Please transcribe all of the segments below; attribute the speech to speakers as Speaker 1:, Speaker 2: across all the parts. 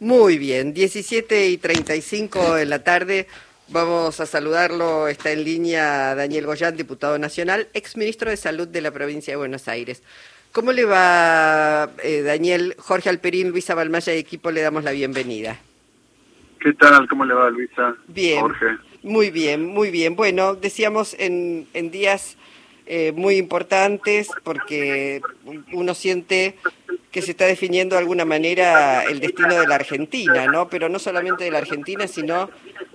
Speaker 1: Muy bien, 17 y 35 en la tarde. Vamos a saludarlo. Está en línea Daniel Goyán, diputado nacional, exministro de Salud de la provincia de Buenos Aires. ¿Cómo le va, eh, Daniel? Jorge Alperín, Luisa Balmaya y equipo le damos la bienvenida.
Speaker 2: ¿Qué tal? ¿Cómo le va, Luisa?
Speaker 1: Bien.
Speaker 2: Jorge.
Speaker 1: Muy bien, muy bien. Bueno, decíamos en, en días eh, muy importantes porque uno siente que se está definiendo de alguna manera el destino de la Argentina, ¿no? Pero no solamente de la Argentina, sino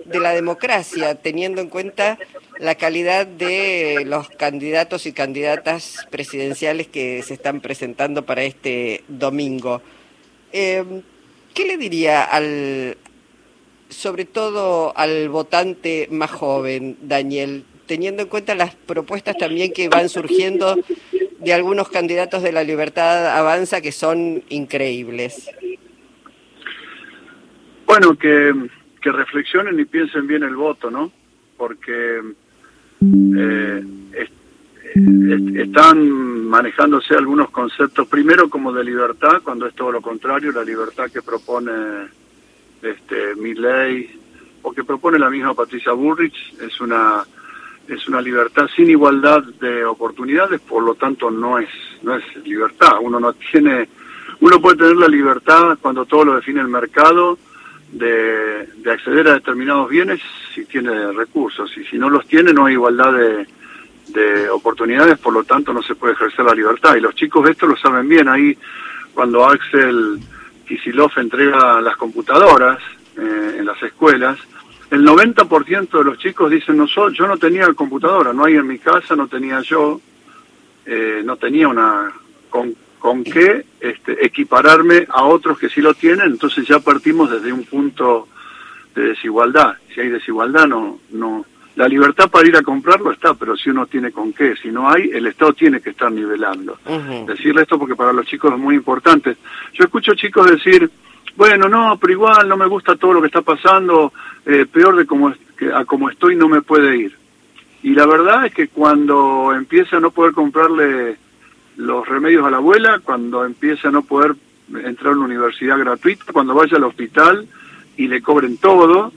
Speaker 1: de la democracia, teniendo en cuenta la calidad de los candidatos y candidatas presidenciales que se están presentando para este domingo. Eh, ¿Qué le diría al, sobre todo al votante más joven, Daniel, teniendo en cuenta las propuestas también que van surgiendo de algunos candidatos de la libertad avanza que son increíbles.
Speaker 2: Bueno, que, que reflexionen y piensen bien el voto, ¿no? Porque eh, están manejándose algunos conceptos, primero como de libertad, cuando es todo lo contrario, la libertad que propone este, mi o que propone la misma Patricia Burrich es una es una libertad sin igualdad de oportunidades, por lo tanto no es no es libertad. Uno no tiene uno puede tener la libertad cuando todo lo define el mercado de, de acceder a determinados bienes si tiene recursos y si no los tiene no hay igualdad de, de oportunidades, por lo tanto no se puede ejercer la libertad. Y los chicos de esto lo saben bien. Ahí cuando Axel Kisilov entrega las computadoras eh, en las escuelas, el 90% de los chicos dicen, no, yo no tenía computadora, no hay en mi casa, no tenía yo, eh, no tenía una con, con qué este, equipararme a otros que sí lo tienen, entonces ya partimos desde un punto de desigualdad. Si hay desigualdad, no, no, la libertad para ir a comprarlo está, pero si uno tiene con qué, si no hay, el Estado tiene que estar nivelando. Decirle esto porque para los chicos es muy importante. Yo escucho chicos decir, bueno, no, pero igual no me gusta todo lo que está pasando, eh, peor de como, que a como estoy no me puede ir. Y la verdad es que cuando empieza a no poder comprarle los remedios a la abuela, cuando empieza a no poder entrar a una universidad gratuita, cuando vaya al hospital y le cobren todo,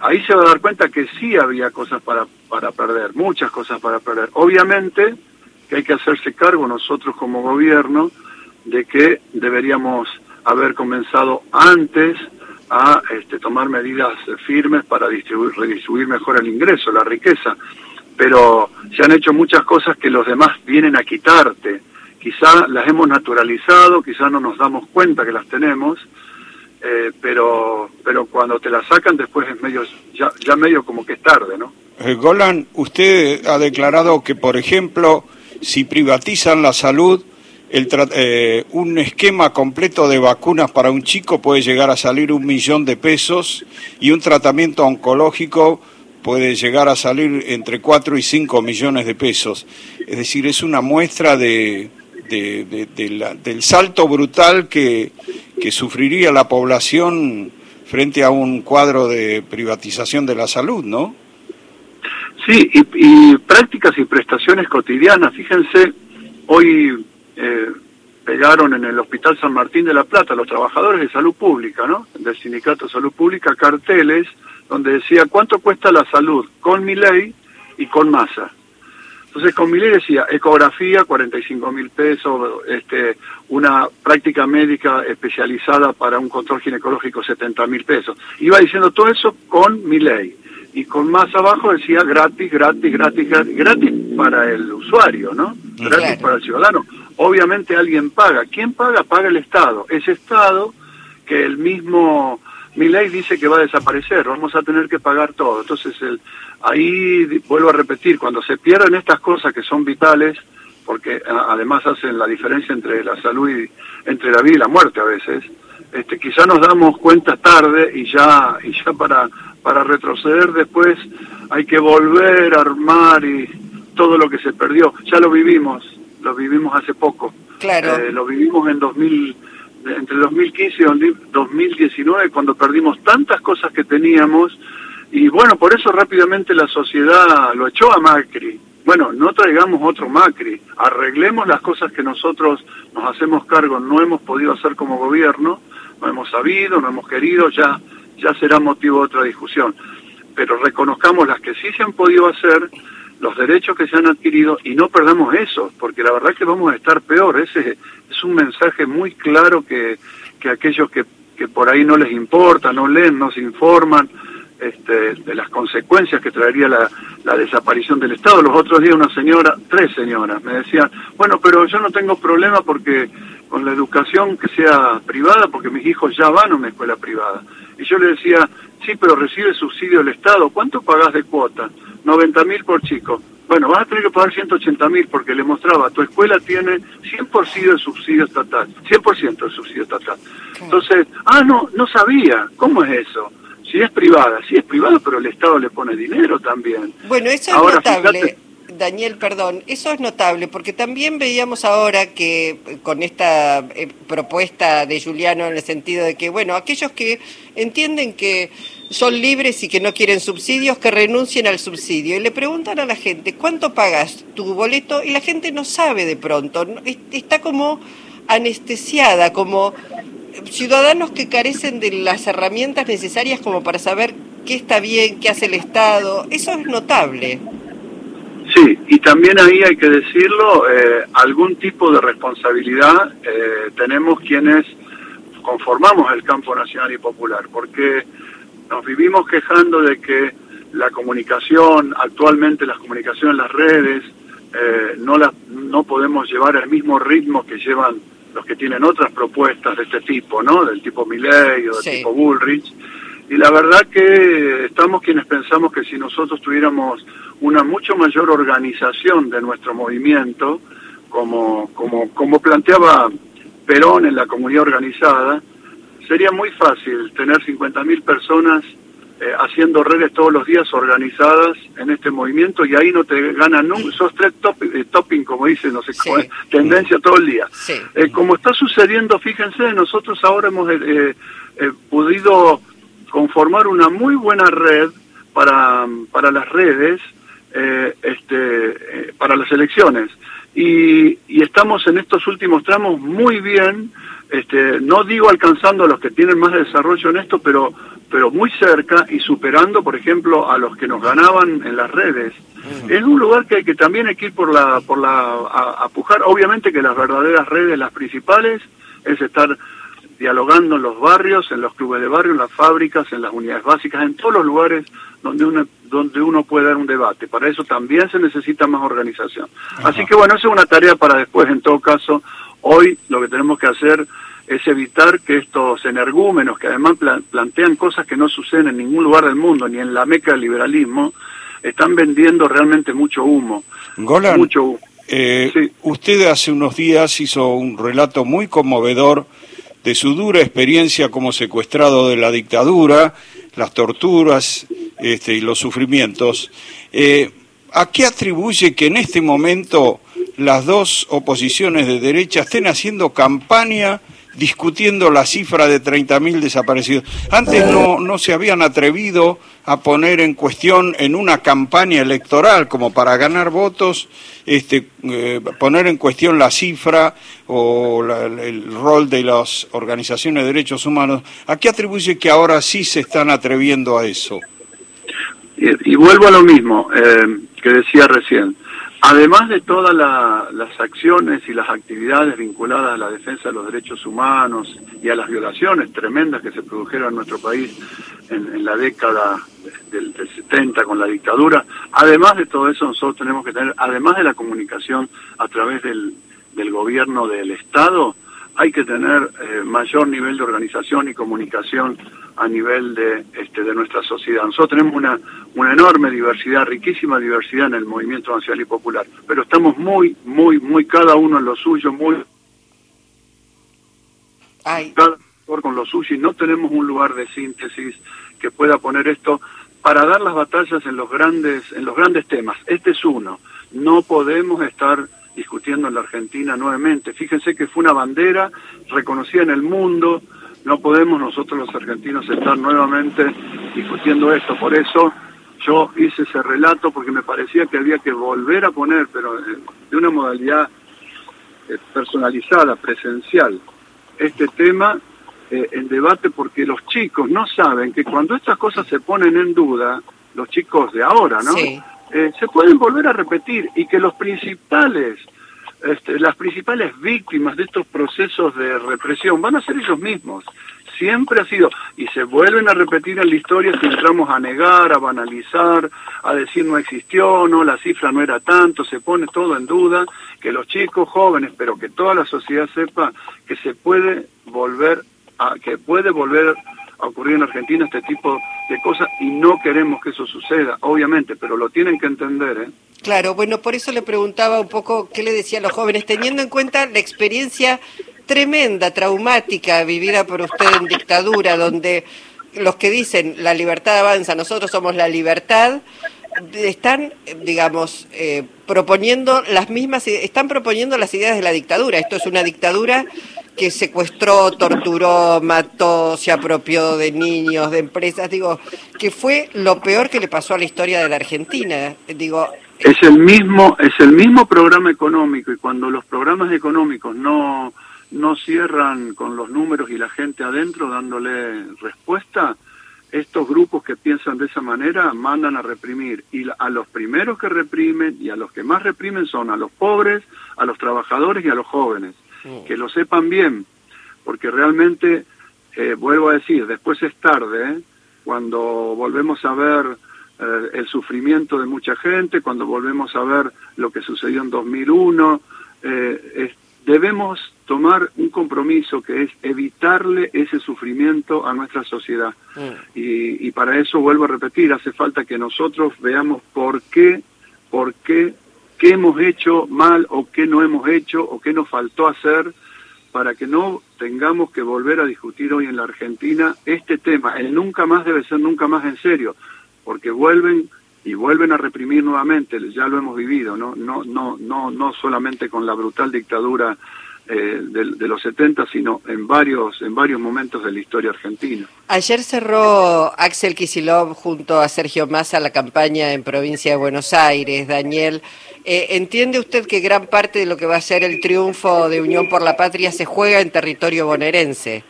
Speaker 2: ahí se va a dar cuenta que sí había cosas para, para perder, muchas cosas para perder. Obviamente que hay que hacerse cargo nosotros como gobierno de que deberíamos haber comenzado antes a este, tomar medidas firmes para distribuir, redistribuir mejor el ingreso, la riqueza. Pero se han hecho muchas cosas que los demás vienen a quitarte. Quizá las hemos naturalizado, quizá no nos damos cuenta que las tenemos, eh, pero pero cuando te la sacan después es medio ya, ya medio como que es tarde, ¿no?
Speaker 3: Eh, Golan, usted ha declarado que, por ejemplo, si privatizan la salud, el eh, un esquema completo de vacunas para un chico puede llegar a salir un millón de pesos y un tratamiento oncológico puede llegar a salir entre 4 y 5 millones de pesos. Es decir, es una muestra de, del salto brutal que, que sufriría la población frente a un cuadro de privatización de la salud, ¿no?
Speaker 2: Sí, y, prácticas y prestaciones cotidianas. Fíjense, hoy pegaron en el Hospital San Martín de la Plata los trabajadores de salud pública, ¿no? Del Sindicato de Salud Pública, carteles donde decía cuánto cuesta la salud con mi ley y con masa. Entonces con mi ley decía ecografía 45 mil pesos, este, una práctica médica especializada para un control ginecológico 70 mil pesos. Iba diciendo todo eso con mi ley. Y con más abajo decía gratis, gratis, gratis, gratis, gratis para el usuario, ¿no? Gratis para el ciudadano. Obviamente alguien paga. ¿Quién paga? Paga el Estado. Ese Estado que el mismo mi ley dice que va a desaparecer, vamos a tener que pagar todo. Entonces, ahí vuelvo a repetir, cuando se pierden estas cosas que son vitales, porque además hacen la diferencia entre la salud y entre la vida y la muerte a veces. Este, quizá nos damos cuenta tarde y ya y ya para para retroceder después hay que volver a armar y todo lo que se perdió. Ya lo vivimos, lo vivimos hace poco.
Speaker 1: Claro.
Speaker 2: Eh, lo vivimos en 2000 entre 2015 y 2019 cuando perdimos tantas cosas que teníamos y bueno, por eso rápidamente la sociedad lo echó a Macri bueno, no traigamos otro Macri, arreglemos las cosas que nosotros nos hacemos cargo, no hemos podido hacer como gobierno, no hemos sabido, no hemos querido, ya, ya será motivo de otra discusión. Pero reconozcamos las que sí se han podido hacer, los derechos que se han adquirido y no perdamos eso, porque la verdad es que vamos a estar peor. Ese es un mensaje muy claro que, que aquellos que, que por ahí no les importa, no leen, no se informan, este, de las consecuencias que traería la, la, desaparición del Estado. Los otros días una señora, tres señoras, me decían, bueno, pero yo no tengo problema porque con la educación que sea privada, porque mis hijos ya van a una escuela privada. Y yo le decía, sí, pero recibe subsidio del Estado, ¿cuánto pagás de cuota? 90 mil por chico. Bueno, vas a tener que pagar 180 mil porque le mostraba, tu escuela tiene 100% de subsidio estatal, 100% de subsidio estatal. Entonces, ah, no, no sabía, ¿cómo es eso? Si es privada, si es privada, pero el Estado le pone dinero también.
Speaker 1: Bueno, eso es notable. Daniel, perdón, eso es notable porque también veíamos ahora que eh, con esta eh, propuesta de Juliano en el sentido de que, bueno, aquellos que entienden que son libres y que no quieren subsidios, que renuncien al subsidio. Y le preguntan a la gente, ¿cuánto pagas tu boleto? Y la gente no sabe de pronto, está como anestesiada, como ciudadanos que carecen de las herramientas necesarias como para saber qué está bien, qué hace el Estado, eso es notable.
Speaker 2: Sí, y también ahí hay que decirlo, eh, algún tipo de responsabilidad eh, tenemos quienes conformamos el campo nacional y popular, porque nos vivimos quejando de que la comunicación, actualmente las comunicaciones las redes, eh, no, la, no podemos llevar el mismo ritmo que llevan los que tienen otras propuestas de este tipo, ¿no? Del tipo Milley o del tipo Bullrich. Y la verdad que estamos quienes pensamos que si nosotros tuviéramos una mucho mayor organización de nuestro movimiento, como, como, como planteaba Perón en la comunidad organizada, sería muy fácil tener 50.000 personas eh, haciendo redes todos los días organizadas en este movimiento y ahí no te ganan nunca, sos tres eh, topping, como dicen, no sé cómo es, tendencia todo el día. Eh, como está sucediendo, fíjense, nosotros ahora hemos podido conformar una muy buena red para, para las redes, este, para las elecciones. Y, y estamos en estos últimos tramos muy bien, este, no digo alcanzando a los que tienen más desarrollo en esto, pero pero muy cerca y superando, por ejemplo, a los que nos ganaban en las redes. Es un lugar que, que también hay que ir por la, por la, a, pujar. Obviamente que las verdaderas redes, las principales, es estar dialogando en los barrios, en los clubes de barrio, en las fábricas, en las unidades básicas, en todos los lugares donde uno, donde uno puede dar un debate. Para eso también se necesita más organización. Así que bueno, esa es una tarea para después, en todo caso. Hoy lo que tenemos que hacer es evitar que estos energúmenos, que además plantean cosas que no suceden en ningún lugar del mundo, ni en la meca del liberalismo, están vendiendo realmente mucho humo.
Speaker 3: Golan, mucho eh, usted hace unos días hizo un relato muy conmovedor de su dura experiencia como secuestrado de la dictadura, las torturas este, y los sufrimientos. Eh, ¿A qué atribuye que en este momento las dos oposiciones de derecha estén haciendo campaña discutiendo la cifra de 30.000 desaparecidos. Antes no, no se habían atrevido a poner en cuestión en una campaña electoral como para ganar votos, este, eh, poner en cuestión la cifra o el rol de las organizaciones de derechos humanos. ¿A qué atribuye que ahora sí se están atreviendo a eso?
Speaker 2: Y, vuelvo a lo mismo eh, que decía recién. Además de todas las acciones y las actividades vinculadas a la defensa de los derechos humanos y a las violaciones tremendas que se produjeron en nuestro país en, la década del, 70 con la dictadura, además de todo eso nosotros tenemos que tener, además de la comunicación a través del, del gobierno del Estado, hay que tener eh, mayor nivel de organización y comunicación a nivel de, este, de nuestra sociedad. Nosotros tenemos una, una enorme diversidad, riquísima diversidad en el movimiento nacional y popular, pero estamos muy, muy, muy cada uno en lo suyo, muy... Cada uno con lo suyo y no tenemos un lugar de síntesis que pueda poner esto para dar las batallas en los grandes, en los grandes temas. Este es uno. No podemos estar discutiendo en la Argentina nuevamente. Fíjense que fue una bandera reconocida en el mundo, no podemos nosotros los argentinos estar nuevamente discutiendo esto. Por eso yo hice ese relato porque me parecía que había que volver a poner, pero de una modalidad eh, personalizada, presencial, este tema eh, en debate porque los chicos no saben que cuando estas cosas se ponen en duda, los chicos de ahora, ¿no? Eh, se pueden volver a repetir y que los principales, este, las principales víctimas de estos procesos de represión van a ser ellos mismos. Siempre ha sido, y se vuelven a repetir en la historia si entramos a negar, a banalizar, a decir no existió, no, la cifra no era tanto, se pone todo en duda, que los chicos jóvenes, pero que toda la sociedad sepa que se puede volver a, que puede volver a ocurrir en Argentina este tipo de y no queremos que eso suceda, obviamente, pero lo tienen que entender. ¿eh?
Speaker 1: Claro, bueno, por eso le preguntaba un poco qué le decía a los jóvenes, teniendo en cuenta la experiencia tremenda, traumática, vivida por usted en dictadura, donde los que dicen la libertad avanza, nosotros somos la libertad, están, digamos, eh, proponiendo las mismas, están proponiendo las ideas de la dictadura. Esto es una dictadura que secuestró, torturó, mató, se apropió de niños, de empresas, digo, que fue lo peor que le pasó a la historia de la Argentina, digo.
Speaker 2: Es el mismo, es el mismo programa económico y cuando los programas económicos no, no cierran con los números y la gente adentro dándole respuesta, estos grupos que piensan de esa manera mandan a reprimir y a los primeros que reprimen y a los que más reprimen son a los pobres, a los trabajadores y a los jóvenes. Mm. Que lo sepan bien, porque realmente, eh, vuelvo a decir, después es tarde, ¿eh? cuando volvemos a ver eh, el sufrimiento de mucha gente, cuando volvemos a ver lo que sucedió en 2001, debemos tomar un compromiso que es evitarle ese sufrimiento a nuestra sociedad. Mm. Y, y, para eso vuelvo a repetir, hace falta que nosotros veamos por qué, por qué, qué hemos hecho mal o qué no hemos hecho o qué nos faltó hacer para que no tengamos que volver a discutir hoy en la Argentina este tema. El nunca más debe ser nunca más en serio, porque vuelven y vuelven a reprimir nuevamente, ya lo hemos vivido, no no no no no solamente con la brutal dictadura eh, de, los 70, sino en varios, en varios momentos de la historia argentina.
Speaker 1: Ayer cerró Axel Kisilov junto a Sergio Massa la campaña en provincia de Buenos Aires. Daniel, eh, ¿entiende usted que gran parte de lo que va a ser el triunfo de Unión por la Patria se juega en territorio bonaerense?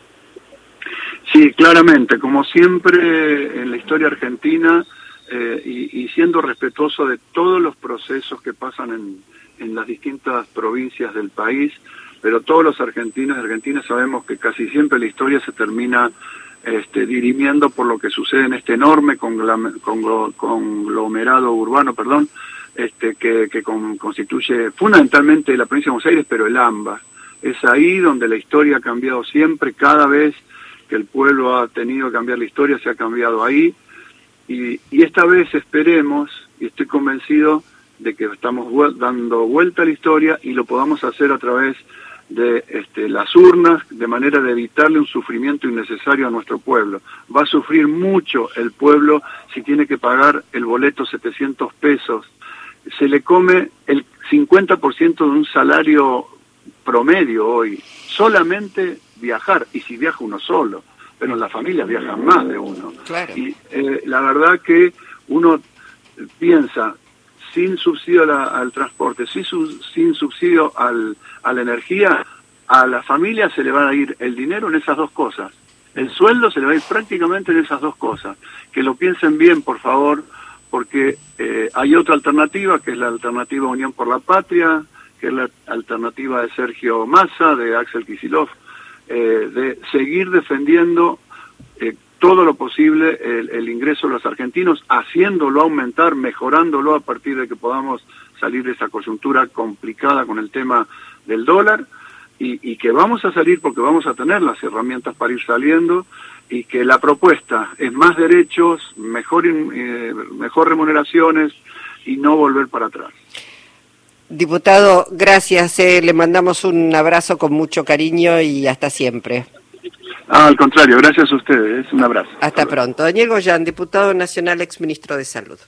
Speaker 2: Sí, claramente, como siempre en la historia argentina eh, y, y, siendo respetuoso de todos los procesos que pasan en, en las distintas provincias del país, pero todos los argentinos y argentinas sabemos que casi siempre la historia se termina este, dirimiendo por lo que sucede en este enorme conglomerado urbano, perdón, este, que, constituye fundamentalmente la provincia de Buenos Aires, pero el AMBA. Es ahí donde la historia ha cambiado siempre, cada vez que el pueblo ha tenido que cambiar la historia, se ha cambiado ahí. Y esta vez esperemos, y estoy convencido de que estamos dando vuelta a la historia y lo podamos hacer a través de este, las urnas de manera de evitarle un sufrimiento innecesario a nuestro pueblo. Va a sufrir mucho el pueblo si tiene que pagar el boleto 700 pesos. Se le come el 50% de un salario promedio hoy, solamente viajar, y si viaja uno solo, pero en la familia viajan más de uno. Y eh, la verdad que uno piensa, sin subsidio al transporte, sin, sin subsidio al, a la energía, a la familia se le va a ir el dinero en esas dos cosas. El sueldo se le va a ir prácticamente en esas dos cosas. Que lo piensen bien, por favor, porque eh, hay otra alternativa, que es la alternativa Unión por la Patria, que es la alternativa de Sergio Massa, de Axel Kisilov, eh, de seguir defendiendo eh, todo lo posible el, ingreso de los argentinos, haciéndolo aumentar, mejorándolo a partir de que podamos salir de esa coyuntura complicada con el tema del dólar y, que vamos a salir porque vamos a tener las herramientas para ir saliendo y que la propuesta es más derechos, mejor, eh, mejor remuneraciones y no volver para atrás.
Speaker 1: Diputado, gracias. Eh, le mandamos un abrazo con mucho cariño y hasta siempre.
Speaker 2: Ah, al contrario, gracias a ustedes. Un abrazo.
Speaker 1: Hasta, pronto. Daniel Goyán, diputado nacional, exministro de Salud.